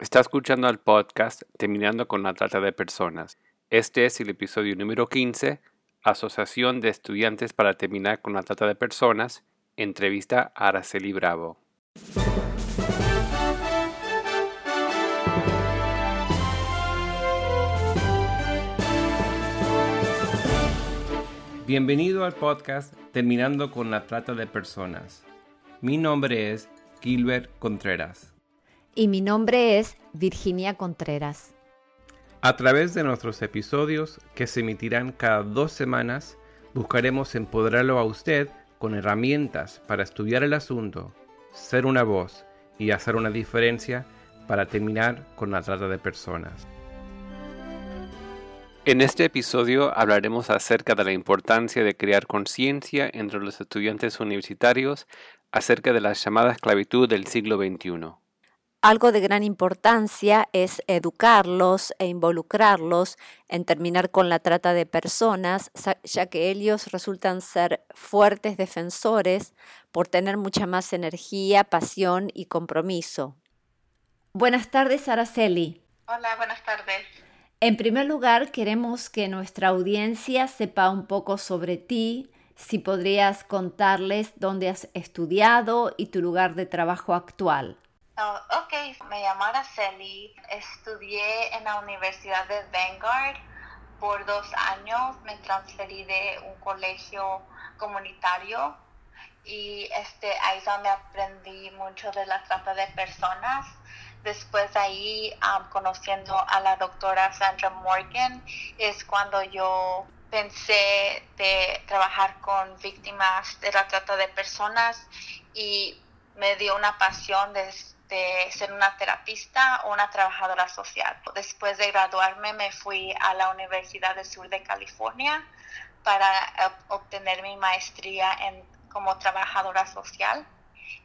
Está escuchando el podcast Terminando con la Trata de Personas. Este es el episodio número 15, Asociación de Estudiantes para Terminar con la Trata de Personas, entrevista a Araceli Bravo. Bienvenido al podcast Terminando con la Trata de Personas. Mi nombre es Gilbert Contreras y mi nombre es Virginia Contreras. A través de nuestros episodios, que se emitirán cada dos semanas, buscaremos empoderarlo a usted con herramientas para estudiar el asunto, ser una voz y hacer una diferencia para terminar con la trata de personas. En este episodio hablaremos acerca de la importancia de crear conciencia entre los estudiantes universitarios acerca de la llamada esclavitud del siglo XXI algo de gran importancia es educarlos e involucrarlos en terminar con la trata de personas, ya que ellos resultan ser fuertes defensores por tener mucha más energía, pasión y compromiso. Buenas tardes, Araceli. Hola, buenas tardes. En primer lugar, queremos que nuestra audiencia sepa un poco sobre ti, si podrías contarles dónde has estudiado y tu lugar de trabajo actual. Oh, ok, me llamo Araceli, estudié en la Universidad de Vanguard por dos años, me transferí de un colegio comunitario y este, ahí es donde aprendí mucho de la trata de personas. Después de ahí, conociendo a la doctora Sandra Morgan, es cuando yo pensé de trabajar con víctimas de la trata de personas y me dio una pasión de de ser una terapista o una trabajadora social. Después de graduarme me fui a la Universidad del Sur de California para eh, obtener mi maestría en, como trabajadora social.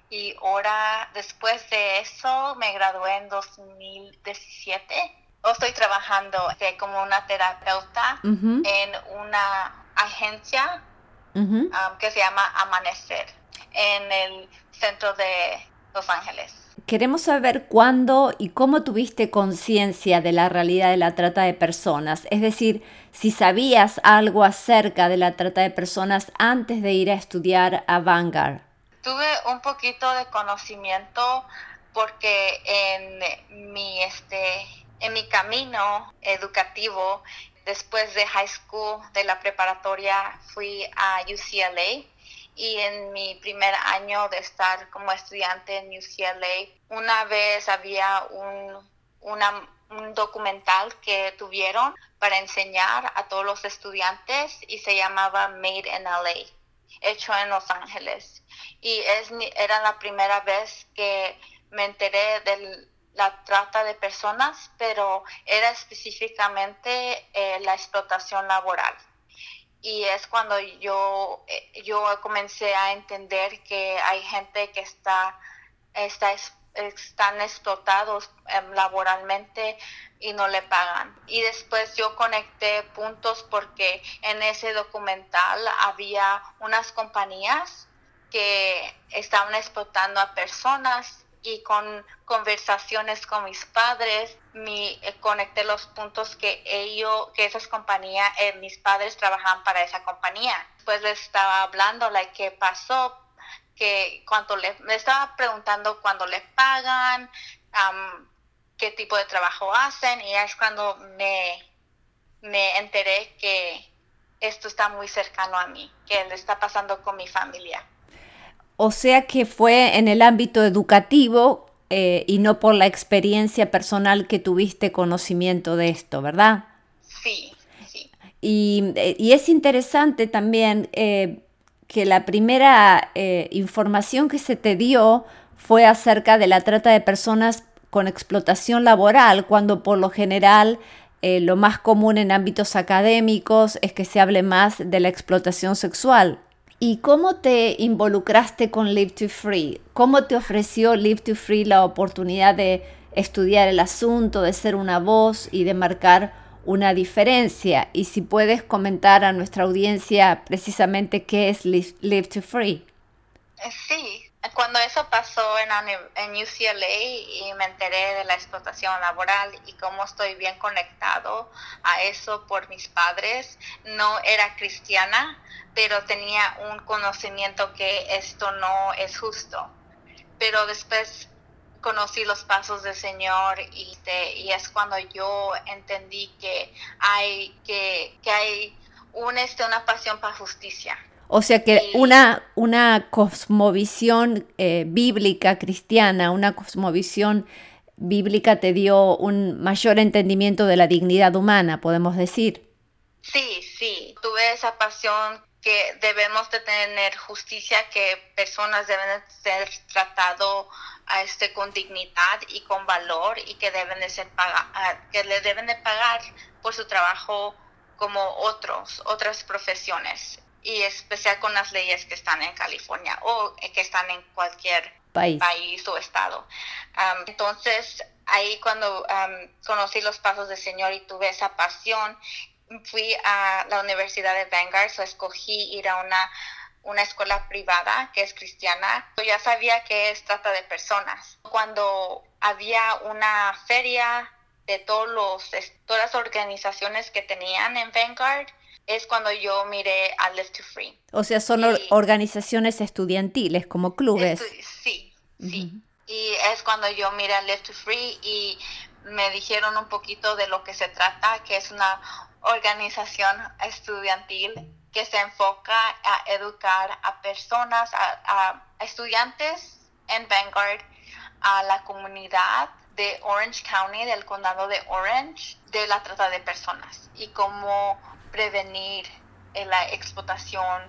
Y ahora, después de eso, me gradué en 2017. Estoy trabajando como una terapeuta en una agencia um, que se llama Amanecer en el centro de Los Ángeles queremos saber cuándo y cómo tuviste conciencia de la realidad de la trata de personas, es decir, si sabías algo acerca de la trata de personas antes de ir a estudiar a Vanguard. Tuve un poquito de conocimiento porque en mi, este, en mi camino educativo, después de high school, de la preparatoria, fui a UCLA y en mi primer año de estar como estudiante en UCLA, una vez había un, un documental que tuvieron para enseñar a todos los estudiantes y se llamaba Made in LA, hecho en Los Ángeles. Y es, era la primera vez que me enteré de la trata de personas, pero era específicamente eh, la explotación laboral y es cuando yo, eh, yo comencé a entender que hay gente que está, está están explotados em, laboralmente y no le pagan. Y después yo conecté puntos porque en ese documental había unas compañías que estaban explotando a personas y con conversaciones con mis padres, mi, eh, conecté los puntos que ellos, que esas compañías, eh, mis padres trabajaban para esa compañía. Pues les estaba hablando, like, qué pasó, que cuánto le, me estaba preguntando cuándo les pagan, qué tipo de trabajo hacen, y es cuando me, me enteré que esto está muy cercano a mí, que le está pasando con mi familia. O sea que fue en el ámbito educativo eh, y no por la experiencia personal que tuviste conocimiento de esto, ¿verdad? Sí, sí. Y, eh, es interesante también eh, que la primera información que se te dio fue acerca de la trata de personas con explotación laboral, cuando por lo general lo más común en ámbitos académicos es que se hable más de la explotación sexual. ¿Y cómo te involucraste con Live to Free? ¿Cómo te ofreció Live to Free la oportunidad de estudiar el asunto, de ser una voz y de marcar una diferencia? Y si puedes comentar a nuestra audiencia precisamente qué es Live, to Free. Eh, sí, Cuando eso pasó en, UCLA y me enteré de la explotación laboral y cómo estoy bien conectado a eso por mis padres, no era cristiana, pero tenía un conocimiento que esto no es justo. Pero después conocí los pasos del Señor y, este, es cuando yo entendí que hay, que, hay este, una pasión para justicia. O sea que una, una cosmovisión eh, bíblica cristiana, una cosmovisión bíblica te dio un mayor entendimiento de la dignidad humana, podemos decir. Sí, sí, tuve esa pasión que debemos de tener justicia, que personas deben ser tratadas a este, con dignidad y con valor y que deben de ser que le deben de pagar por su trabajo como otros, otras profesiones y especial con las leyes que están en California o que están en cualquier país, o estado. entonces, ahí cuando conocí los pasos del Señor y tuve esa pasión, fui a la Universidad de Vanguard, so escogí ir a una, una escuela privada que es cristiana. Yo ya sabía que es trata de personas. Cuando había una feria de todos los, todas las organizaciones que tenían en Vanguard, es cuando yo miré a Live to Free. O sea, son organizaciones estudiantiles, como clubes. sí, sí. Y es cuando yo miré a Live to Free y me dijeron un poquito de lo que se trata, que es una organización estudiantil que se enfoca a educar a personas, a estudiantes en Vanguard, a la comunidad de Orange County, del condado de Orange, de la trata de personas y cómo prevenir la explotación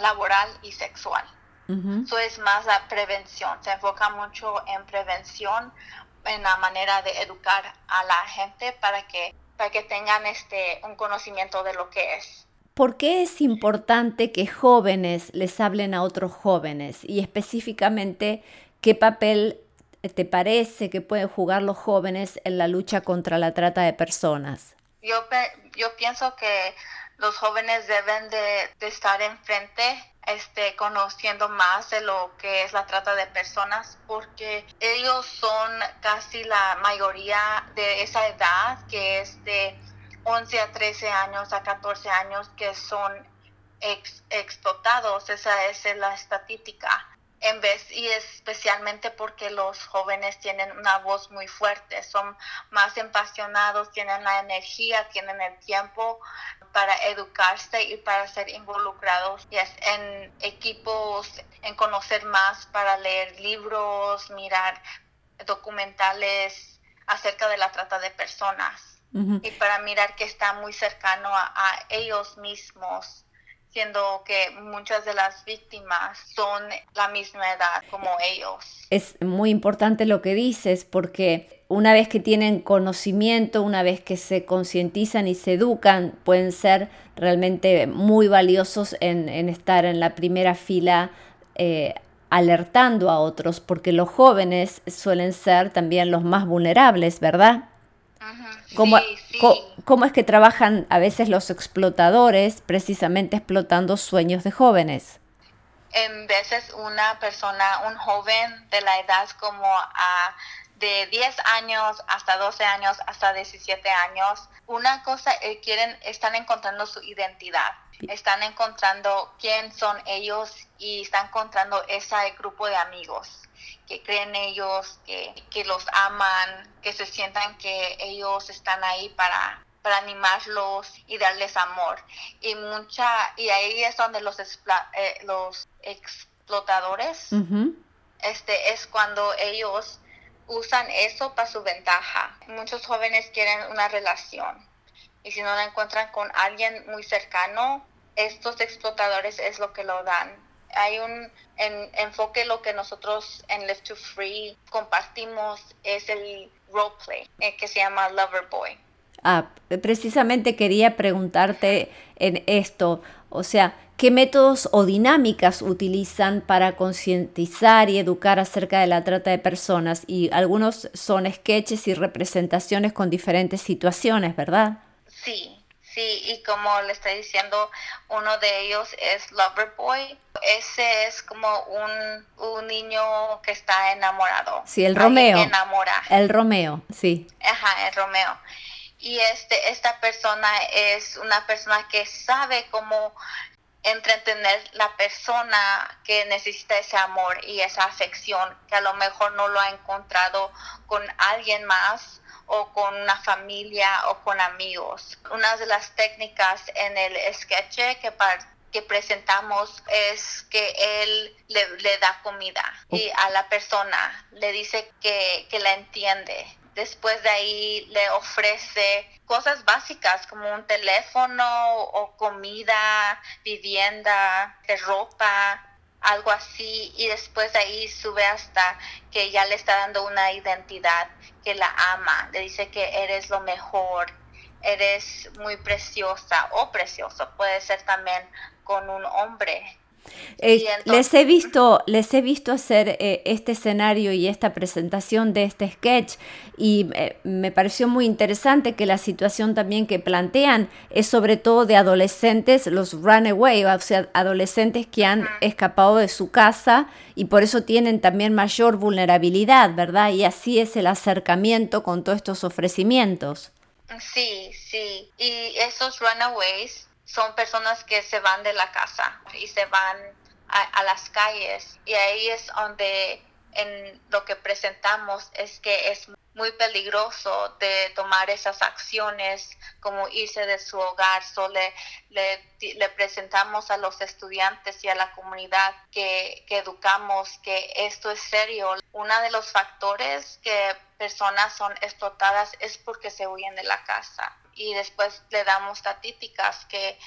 laboral y sexual. Eso es más la prevención, se enfoca mucho en prevención, en la manera de educar a la gente para que, para que tengan este, un conocimiento de lo que es. ¿Por qué es importante que jóvenes les hablen a otros jóvenes? Y específicamente, ¿qué papel te parece que pueden jugar los jóvenes en la lucha contra la trata de personas? Yo, yo pienso que los jóvenes deben de, estar enfrente este, conociendo más de lo que es la trata de personas porque ellos son casi la mayoría de esa edad que es de 11 a 13 años a 14 años que son explotados, esa es la estadística en vez y especialmente porque los jóvenes tienen una voz muy fuerte, son más apasionados, tienen la energía, tienen el tiempo para educarse y para ser involucrados en equipos, en conocer más, para leer libros, mirar documentales acerca de la trata de personas. Y para mirar que está muy cercano a ellos mismos siendo que muchas de las víctimas son la misma edad como ellos. Es muy importante lo que dices porque una vez que tienen conocimiento, una vez que se concientizan y se educan, pueden ser realmente muy valiosos en, estar en la primera fila. Eh, alertando a otros, porque los jóvenes suelen ser también los más vulnerables, ¿verdad? ¿Cómo, es que trabajan a veces los explotadores precisamente explotando sueños de jóvenes? En veces una persona, un joven de la edad como a de 10 años hasta 12 años hasta 17 años, una cosa eh, quieren están encontrando su identidad, están encontrando quién son ellos y están encontrando ese grupo de amigos que creen ellos, que, que los aman, que se sientan que ellos están ahí para, para animarlos y darles amor. Y mucha y ahí es donde los eh, los explotadores este es cuando ellos usan eso para su ventaja. Muchos jóvenes quieren una relación y si no la encuentran con alguien muy cercano, estos explotadores es lo que lo dan hay un enfoque, lo que nosotros en Live to Free compartimos es el roleplay, eh, que se llama Lover Boy. Ah, precisamente quería preguntarte en esto, o sea, ¿qué métodos o dinámicas utilizan para concientizar y educar acerca de la trata de personas? Y algunos son sketches y representaciones con diferentes situaciones, ¿verdad? Sí, Sí, y como le estoy diciendo, uno de ellos es Loverboy. Ese es como un, un niño que está enamorado. Sí, el Romeo. El Romeo, sí. Ajá, el Romeo. Y este, esta persona es una persona que sabe cómo entretener la persona que necesita ese amor y esa afección, que a lo mejor no lo ha encontrado con alguien más o con una familia o con amigos. Una de las técnicas en el sketch que, que presentamos es que él le, da comida y a la persona le dice que, que la entiende. Después de ahí le ofrece cosas básicas como un teléfono o comida, vivienda, ropa, algo así y después de ahí sube hasta que ya le está dando una identidad que la ama, le dice que eres lo mejor, eres muy preciosa o precioso, puede ser también con un hombre eh, les he visto, les he visto hacer eh, este escenario y esta presentación de este sketch y eh, me pareció muy interesante que la situación también que plantean es sobre todo de adolescentes, los runaway, o sea, adolescentes que han escapado de su casa y por eso tienen también mayor vulnerabilidad, ¿verdad? Y así es el acercamiento con todos estos ofrecimientos. Sí, sí. Y esos runaways son personas que se van de la casa y se van a, las calles y ahí es donde en lo que presentamos es que es muy peligroso de tomar esas acciones como irse de su hogar. So le, le, presentamos a los estudiantes y a la comunidad que, que educamos que esto es serio. Uno de los factores que personas son explotadas es porque se huyen de la casa y después le damos estadísticas que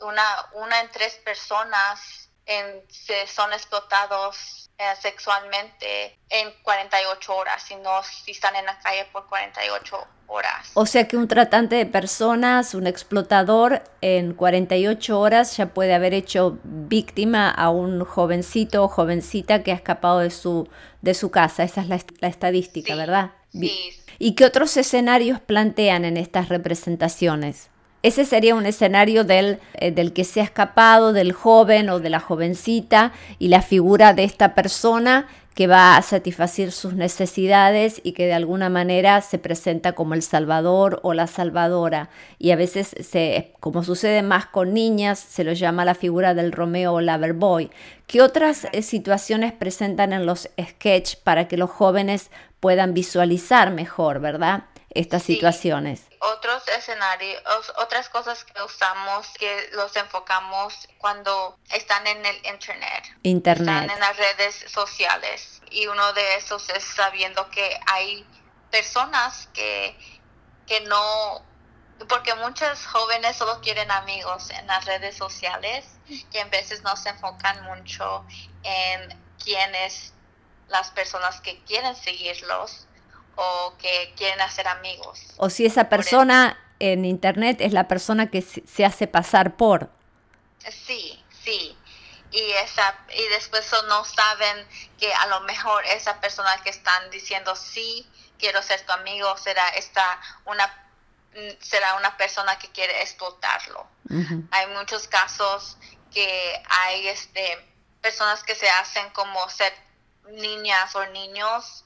una, una en tres personas en, se son explotados eh, sexualmente en 48 horas, si no si están en la calle por 48 horas. O sea que un tratante de personas, un explotador, en 48 horas ya puede haber hecho víctima a un jovencito o jovencita que ha escapado de su, de su casa. Esa es la, la estadística, ¿verdad? Sí, ¿Y qué otros escenarios plantean en estas representaciones? Ese sería un escenario del, eh, del, que se ha escapado, del joven o de la jovencita y la figura de esta persona que va a satisfacer sus necesidades y que de alguna manera se presenta como el salvador o la salvadora. Y a veces, se, como sucede más con niñas, se lo llama la figura del Romeo o Loverboy. ¿Qué otras eh, situaciones presentan en los sketches para que los jóvenes puedan visualizar mejor, ¿verdad? Estas situaciones. Otros escenarios, otras cosas que usamos, que los enfocamos cuando están en el Internet. Internet. Están en las redes sociales. Y uno de esos es sabiendo que hay personas que, que no porque muchos jóvenes solo quieren amigos en las redes sociales y en veces no se enfocan mucho en quiénes las personas que quieren seguirlos o que quieren hacer amigos. O si esa persona en internet es la persona que se hace pasar por. Sí, sí. Y, esa, y después no saben que a lo mejor esa persona que están diciendo sí, quiero ser tu amigo, será esta una mm, será una persona que quiere explotarlo. Hay muchos casos que hay este personas que se hacen como ser niñas o niños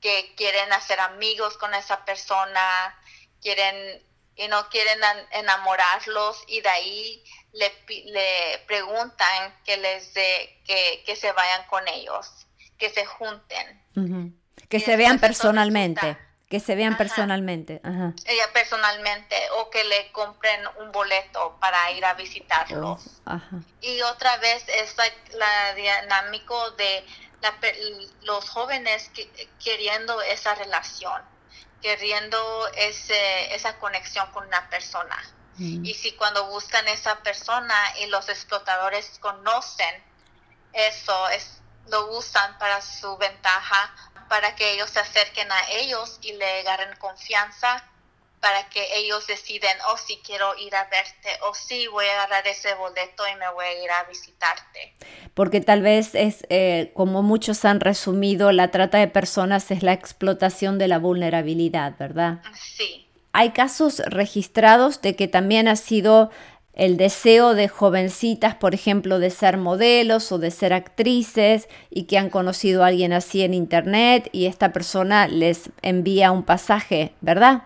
que quieren hacer amigos con esa persona, quieren y no quieren enamorarlos y de ahí le, le preguntan que les de, que, que, se vayan con ellos, que se junten. Que se vean personalmente. Que se vean personalmente. Ella personalmente o que le compren un boleto para ir a visitarlos. Oh, y otra vez es la, dinámico de los jóvenes queriendo esa relación, queriendo ese, esa conexión con una persona. Mm. Y si cuando buscan esa persona y los explotadores conocen eso, es, lo usan para su ventaja, para que ellos se acerquen a ellos y le agarren confianza para que ellos deciden, oh, si quiero ir a verte, o oh, sí, voy a agarrar ese boleto y me voy a ir a visitarte. Porque tal vez es, eh, como muchos han resumido, la trata de personas es la explotación de la vulnerabilidad, ¿verdad? Sí, hay casos registrados de que también ha sido el deseo de jovencitas, por ejemplo, de ser modelos o de ser actrices y que han conocido a alguien así en internet y esta persona les envía un pasaje, ¿verdad?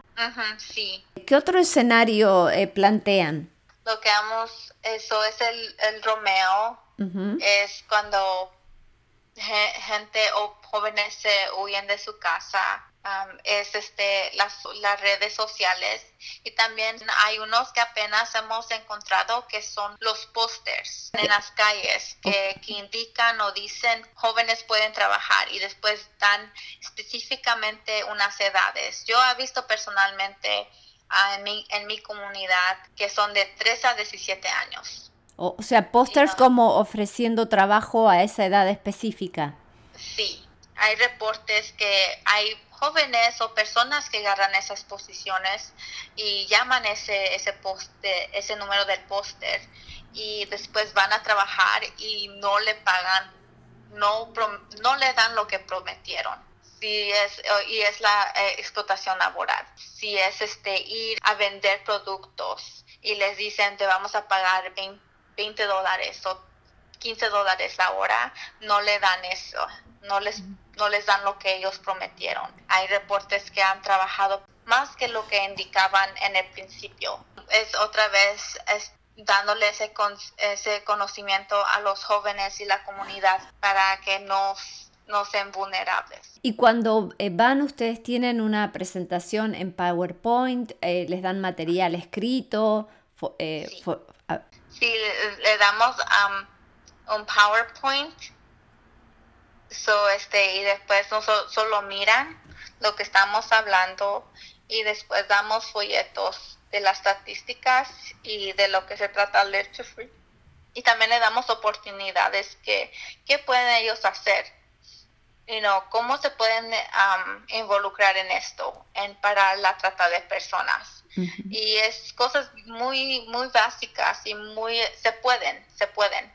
sí. ¿Qué otro escenario eh, plantean? Lo que vamos, eso es el, Romeo, es cuando gente o jóvenes se huyen de su casa es este las, las redes sociales y también hay unos que apenas hemos encontrado que son los pósters en las calles que, que, indican o dicen jóvenes pueden trabajar y después dan específicamente unas edades. Yo he visto personalmente en, mi, en mi comunidad que son de 3 a 17 años. O, sea, pósters como ofreciendo trabajo a esa edad específica. Sí, hay reportes que hay jóvenes o personas que agarran esas posiciones y llaman ese, ese, poste, ese número del póster y después van a trabajar y no le pagan, no, no le dan lo que prometieron. Si es, y es la eh, explotación laboral. Si es este, ir a vender productos y les dicen te vamos a pagar 20 dólares o 15 dólares la hora, no le dan eso, no les no les dan lo que ellos prometieron. Hay reportes que han trabajado más que lo que indicaban en el principio. Es otra vez es dándole ese, ese conocimiento a los jóvenes y la comunidad para que no, no sean vulnerables. Y cuando eh, van, ustedes tienen una presentación en PowerPoint, eh, les dan material escrito. Eh, sí. le, damos um, un PowerPoint So, este, y después no solo miran lo que estamos hablando y después damos folletos de las estadísticas y de lo que se trata Lecture Free. Y también le damos oportunidades que, que pueden ellos hacer. You know, cómo se pueden um, involucrar en esto, en parar la trata de personas. Y es cosas muy, muy básicas y muy, se pueden, se pueden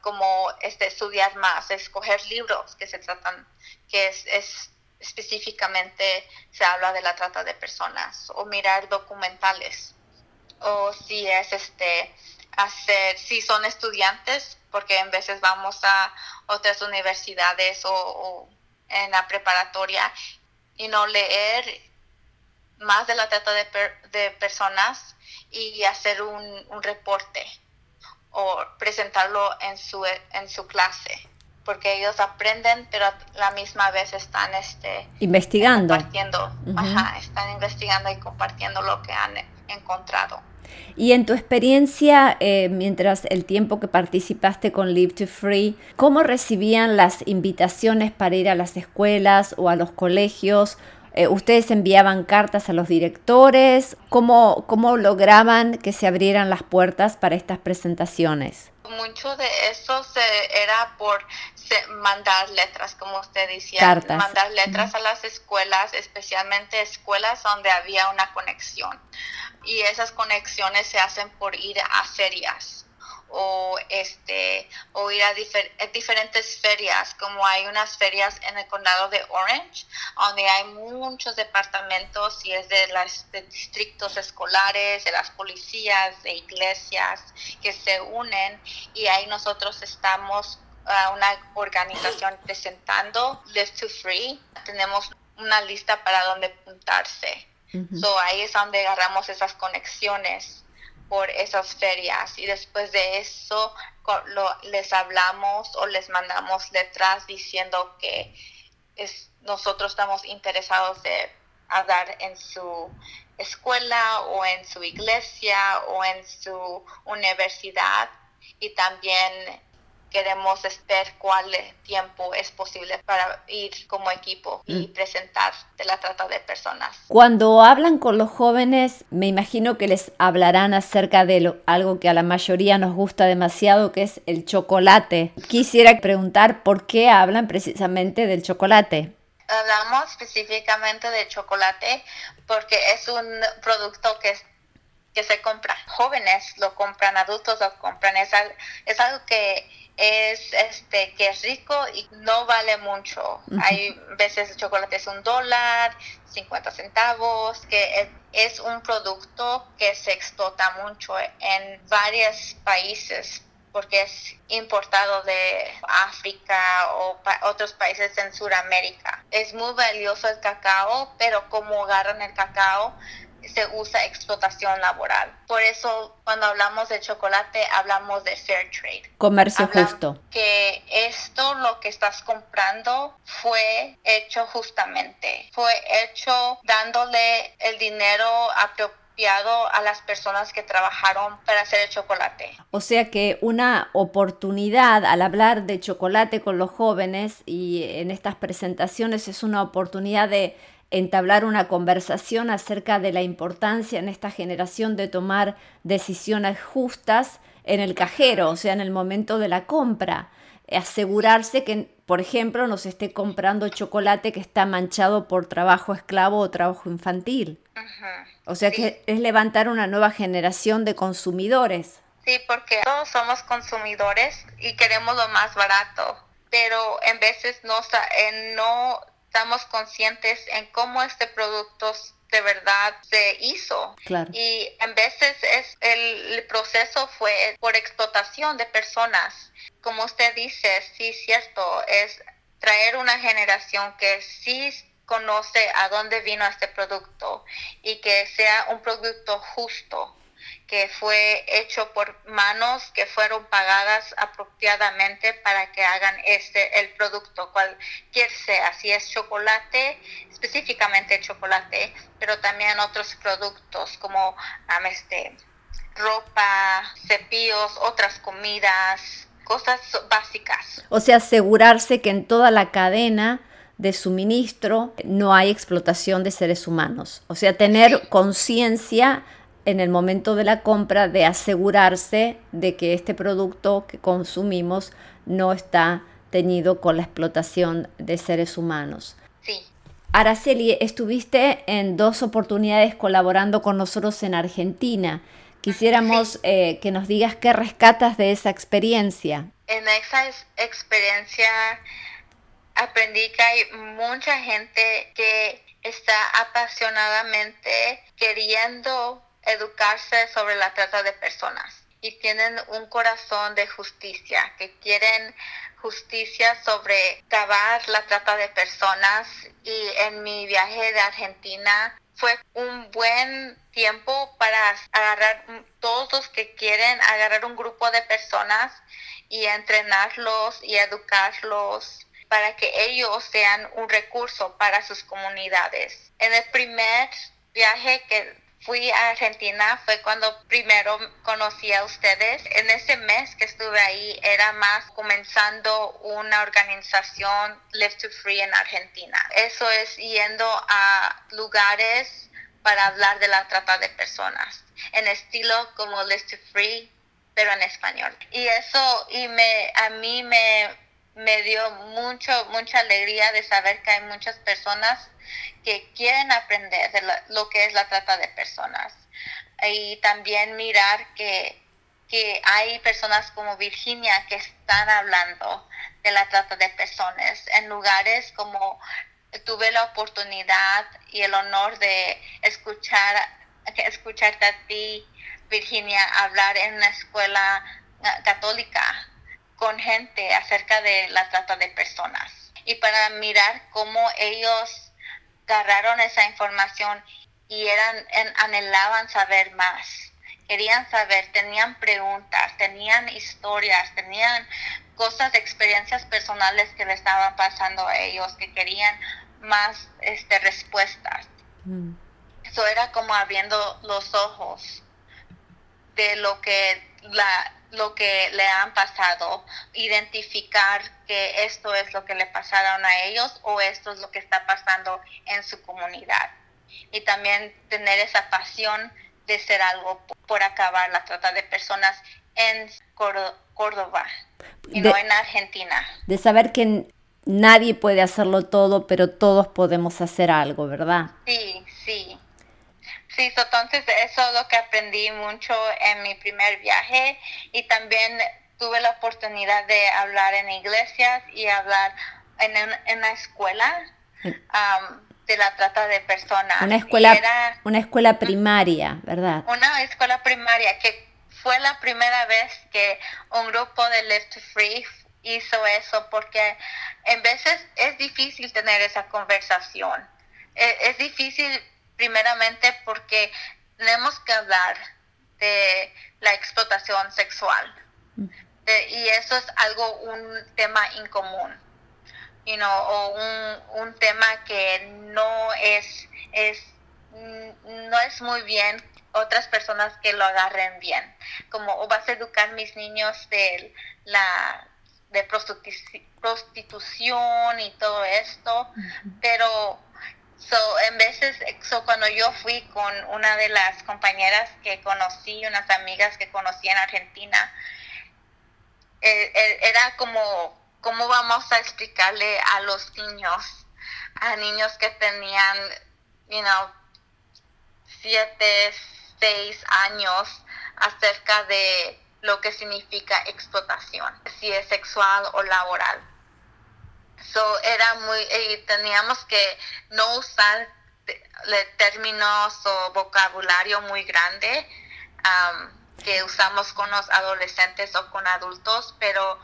como este, estudiar más, escoger libros que se tratan, que es, específicamente se habla de la trata de personas, o mirar documentales, o si es este hacer, si son estudiantes, porque en veces vamos a otras universidades o, en la preparatoria y no leer más de la trata de, de personas y hacer un reporte o presentarlo en su, en su clase, porque ellos aprenden, pero a la misma vez están este, investigando. Compartiendo, están investigando y compartiendo lo que han encontrado. Y en tu experiencia, eh, mientras el tiempo que participaste con Live to Free, ¿cómo recibían las invitaciones para ir a las escuelas o a los colegios eh, ¿Ustedes enviaban cartas a los directores? ¿Cómo, ¿Cómo lograban que se abrieran las puertas para estas presentaciones? Mucho de eso se, era por mandar letras, como usted decía, Cartas. mandar letras a las escuelas, especialmente escuelas donde había una conexión. Y esas conexiones se hacen por ir a ferias o este o ir a diferentes ferias como hay unas ferias en el condado de Orange donde hay muchos departamentos y es de los distritos escolares de las policías de iglesias que se unen y ahí nosotros estamos uh, una organización presentando Live to Free. Tenemos una lista para donde apuntarse so ahí es donde agarramos esas conexiones por esas ferias y después de eso les hablamos o les mandamos letras diciendo que es, nosotros estamos interesados de dar en su escuela o en su iglesia o en su universidad y también queremos ver cuál tiempo es posible para ir como equipo y mm. presentar de la trata de personas. Cuando hablan con los jóvenes, me imagino que les hablarán acerca de algo que a la mayoría nos gusta demasiado, que es el chocolate. Quisiera preguntar por qué hablan precisamente del chocolate. Hablamos específicamente del chocolate porque es un producto que que se compra. Jóvenes lo compran, adultos lo compran. Es, es algo que es este que es rico y no vale mucho. Hay veces el chocolate es un dólar, 50 centavos, que es, un producto que se explota mucho en varios países porque es importado de África o otros países en Sudamérica. Es muy valioso el cacao, pero como agarran el cacao, se usa explotación laboral. Por eso cuando hablamos de chocolate hablamos de fair trade. Comercio justo. Que esto lo que estás comprando fue hecho justamente, fue hecho dándole el dinero apropiado a las personas que trabajaron para hacer el chocolate. O sea que una oportunidad al hablar de chocolate con los jóvenes y en estas presentaciones es una oportunidad de entablar una conversación acerca de la importancia en esta generación de tomar decisiones justas en el cajero, o sea, en el momento de la compra. Asegurarse que, por ejemplo, no se esté comprando chocolate que está manchado por trabajo esclavo o trabajo infantil. O sea que es levantar una nueva generación de consumidores. Sí, porque todos somos consumidores y queremos lo más barato, pero en veces no, no estamos conscientes en cómo este producto de verdad se hizo. Y en veces es el, proceso fue por explotación de personas. Como usted dice, sí, cierto, es traer una generación que sí conoce a dónde vino este producto y que sea un producto justo que fue hecho por manos que fueron pagadas apropiadamente para que hagan este el producto cualquier sea si es chocolate específicamente chocolate pero también otros productos como este ropa cepillos otras comidas cosas básicas o sea asegurarse que en toda la cadena de suministro no hay explotación de seres humanos. O sea, tener conciencia en el momento de la compra de asegurarse de que este producto que consumimos no está teñido con la explotación de seres humanos. Sí. Araceli, estuviste en dos oportunidades colaborando con nosotros en Argentina. Quisiéramos eh, que nos digas qué rescatas de esa experiencia. En esa experiencia aprendí que hay mucha gente que está apasionadamente queriendo educarse sobre la trata de personas y tienen un corazón de justicia, que quieren justicia sobre acabar la trata de personas y en mi viaje de Argentina fue un buen tiempo para agarrar todos los que quieren agarrar un grupo de personas y entrenarlos y educarlos para que ellos sean un recurso para sus comunidades. En el primer viaje que fui a Argentina fue cuando primero conocí a ustedes. En ese mes que estuve ahí era más comenzando una organización Live to Free en Argentina. Eso es yendo a lugares para hablar de la trata de personas en estilo como Live to Free pero en español. Y eso y me a mí me me dio mucho mucha alegría de saber que hay muchas personas que quieren aprender de lo que es la trata de personas. Y también mirar que, que hay personas como Virginia que están hablando de la trata de personas en lugares como tuve la oportunidad y el honor de escuchar escucharte a ti Virginia hablar en una escuela ah, católica con gente acerca de la trata de personas y para mirar cómo ellos agarraron esa información y eran anhelaban saber más. Querían saber, tenían preguntas, tenían historias, tenían cosas, experiencias personales que le estaban pasando a ellos, que querían más este, respuestas. Mm. Eso era como abriendo los ojos de lo que la, lo que le han pasado, identificar que esto es lo que le pasaron a ellos o esto es lo que está pasando en su comunidad. Y también tener esa pasión de ser algo por acabar la trata de personas en Córdoba y no en Argentina. De saber que nadie puede hacerlo todo, pero todos podemos hacer algo, ¿verdad? Sí, sí. Sí, entonces eso es lo que aprendí mucho en mi primer viaje y también tuve la oportunidad de hablar en iglesias y hablar en, en una escuela de la trata de personas. Una escuela, una escuela primaria, ¿verdad? Una escuela primaria que fue la primera vez que un grupo de Live to Free hizo eso porque en veces es difícil tener esa conversación. E, es difícil primeramente porque tenemos que hablar de la explotación sexual. Mm. y eso es algo, un tema incomún. You know, o un, un tema que no es, es, no es muy bien otras personas que lo agarren bien. Como o vas a educar mis niños de la de prostitución y todo esto, pero So, en veces, so, cuando yo fui con una de las compañeras que conocí, unas amigas que conocí en Argentina, eh, eh, era como, ¿cómo vamos a explicarle a los niños, a niños que tenían, you know, siete, seis años acerca de lo que significa explotación, si es sexual o laboral? So, era muy, y teníamos que no usar términos o vocabulario muy grande que usamos con los adolescentes o con adultos, pero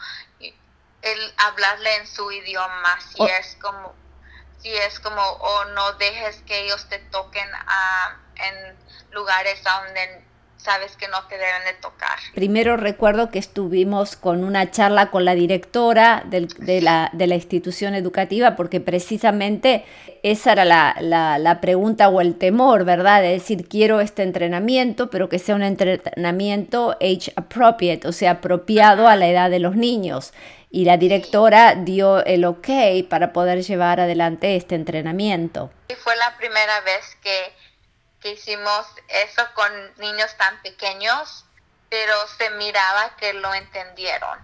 el hablarle en su idioma, si es como, si es como, o no dejes que ellos te toquen en lugares donde sabes que no te deben de tocar. Primero recuerdo que estuvimos con una charla con la directora de, la, de, la, institución educativa porque precisamente esa era la, la, pregunta o el temor, ¿verdad? De decir, quiero este entrenamiento, pero que sea un entrenamiento age appropriate, o sea, apropiado a la edad de los niños. Y la directora dio el ok para poder llevar adelante este entrenamiento. Y fue la primera vez que que hicimos eso con niños tan pequeños, pero se miraba que lo entendieron.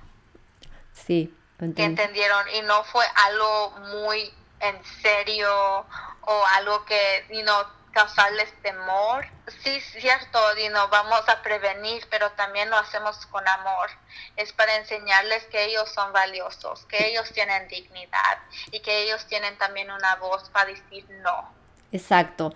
Sí, que entendieron y no fue algo muy en serio o algo que, you know, causarles temor. Sí, cierto, know, vamos a prevenir, pero también lo hacemos con amor. Es para enseñarles que ellos son valiosos, que ellos tienen dignidad y que ellos tienen también una voz para decir no. Exacto.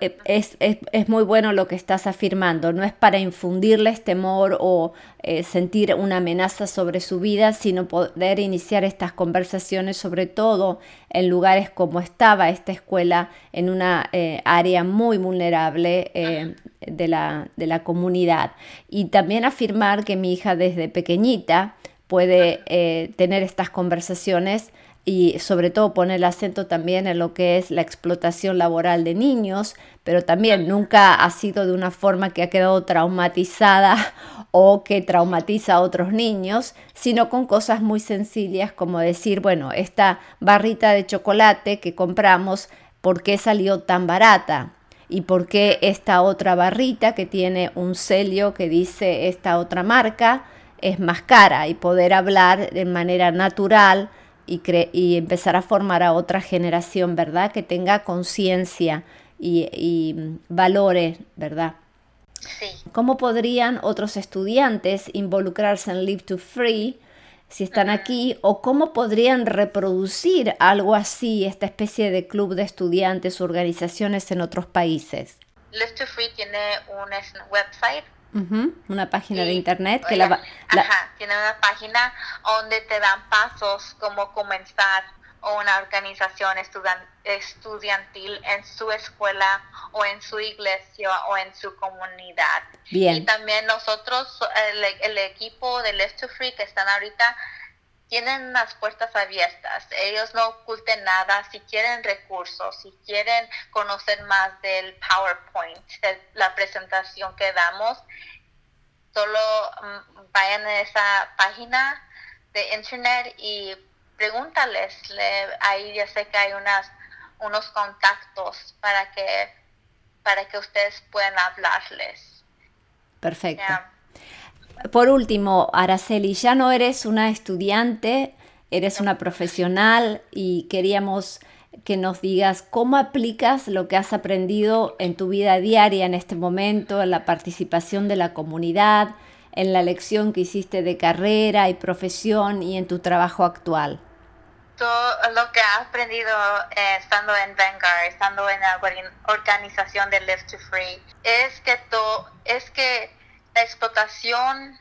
Eh, es, es, es, muy bueno lo que estás afirmando. No es para infundirles temor o eh, sentir una amenaza sobre su vida, sino poder iniciar estas conversaciones, sobre todo en lugares como estaba esta escuela, en una eh, área muy vulnerable de, la, de la comunidad. Y también afirmar que mi hija desde pequeñita puede tener estas conversaciones y sobre todo pone el acento también en lo que es la explotación laboral de niños, pero también nunca ha sido de una forma que ha quedado traumatizada o que traumatiza a otros niños, sino con cosas muy sencillas como decir, bueno, esta barrita de chocolate que compramos, ¿por qué salió tan barata? ¿Y por qué esta otra barrita que tiene un sello que dice esta otra marca es más cara? Y poder hablar de manera natural y, y empezar a formar a otra generación, ¿verdad? Que tenga conciencia y, y, valores, ¿verdad? Sí. ¿Cómo podrían otros estudiantes involucrarse en Live to Free si están aquí o cómo podrían reproducir algo así, esta especie de club de estudiantes, organizaciones en otros países? Live to Free tiene un website una página de internet que la, Ajá, tiene una página donde te dan pasos como comenzar una organización estudiantil en su escuela o en su iglesia o en su comunidad. Bien. Y también nosotros, el, equipo de Let's to Free que están ahorita, tienen las puertas abiertas. Ellos no oculten nada. Si quieren recursos, si quieren conocer más del PowerPoint, de la presentación que damos, solo mm, vayan a esa página de internet y pregúntales. ahí ya sé que hay unas, unos contactos para que, para que ustedes puedan hablarles. Perfecto. Por último, Araceli, ya no eres una estudiante, eres una profesional y queríamos que nos digas cómo aplicas lo que has aprendido en tu vida diaria en este momento, en la participación de la comunidad, en la lección que hiciste de carrera y profesión y en tu trabajo actual. Todo lo que he aprendido eh, estando en Vanguard, estando en la organización de Live to Free, es que, to, es que la explotación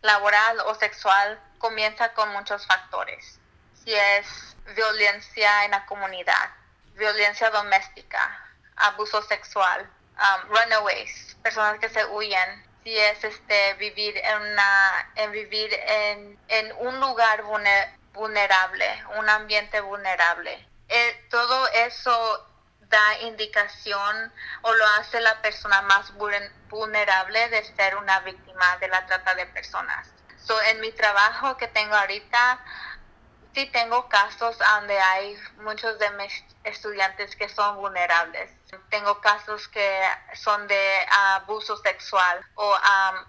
laboral o sexual comienza con muchos factores. Si es violencia en la comunidad, violencia doméstica, abuso sexual, um, runaways, personas que se huyen, si es este vivir en una en vivir en, en un lugar vulnerable un ambiente vulnerable eh, todo eso da indicación o lo hace la persona más vulnerable de ser una víctima de la trata de personas so, en mi trabajo que tengo ahorita sí tengo casos donde hay muchos de mis estudiantes que son vulnerables. Tengo casos que son de abuso sexual o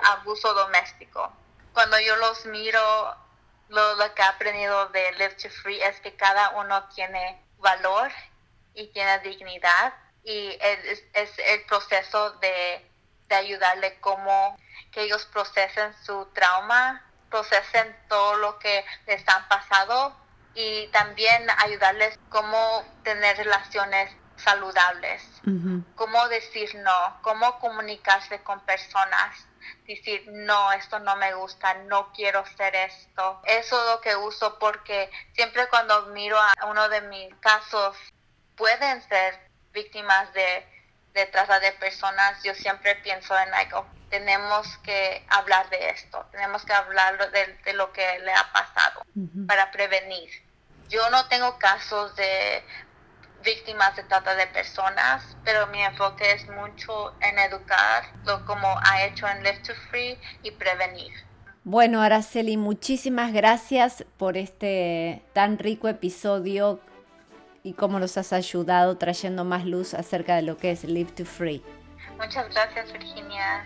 abuso doméstico. Cuando yo los miro, lo, que he aprendido de Live to Free es que cada uno tiene valor y tiene dignidad y es, es el proceso de, de ayudarle como que ellos procesen su trauma procesen todo lo que les han pasado y también ayudarles cómo tener relaciones saludables, cómo decir no, cómo comunicarse con personas, decir no, esto no me gusta, no quiero hacer esto. Eso es lo que uso porque siempre cuando miro a uno de mis casos, pueden ser víctimas de, de trata de personas, yo siempre pienso en algo tenemos que hablar de esto, tenemos que hablar de, lo que le ha pasado para prevenir. Yo no tengo casos de víctimas de trata de personas, pero mi enfoque es mucho en educar, lo como ha hecho en Live to Free y prevenir. Bueno, Araceli, muchísimas gracias por este tan rico episodio y cómo nos has ayudado trayendo más luz acerca de lo que es Live to Free. Muchas gracias, Virginia.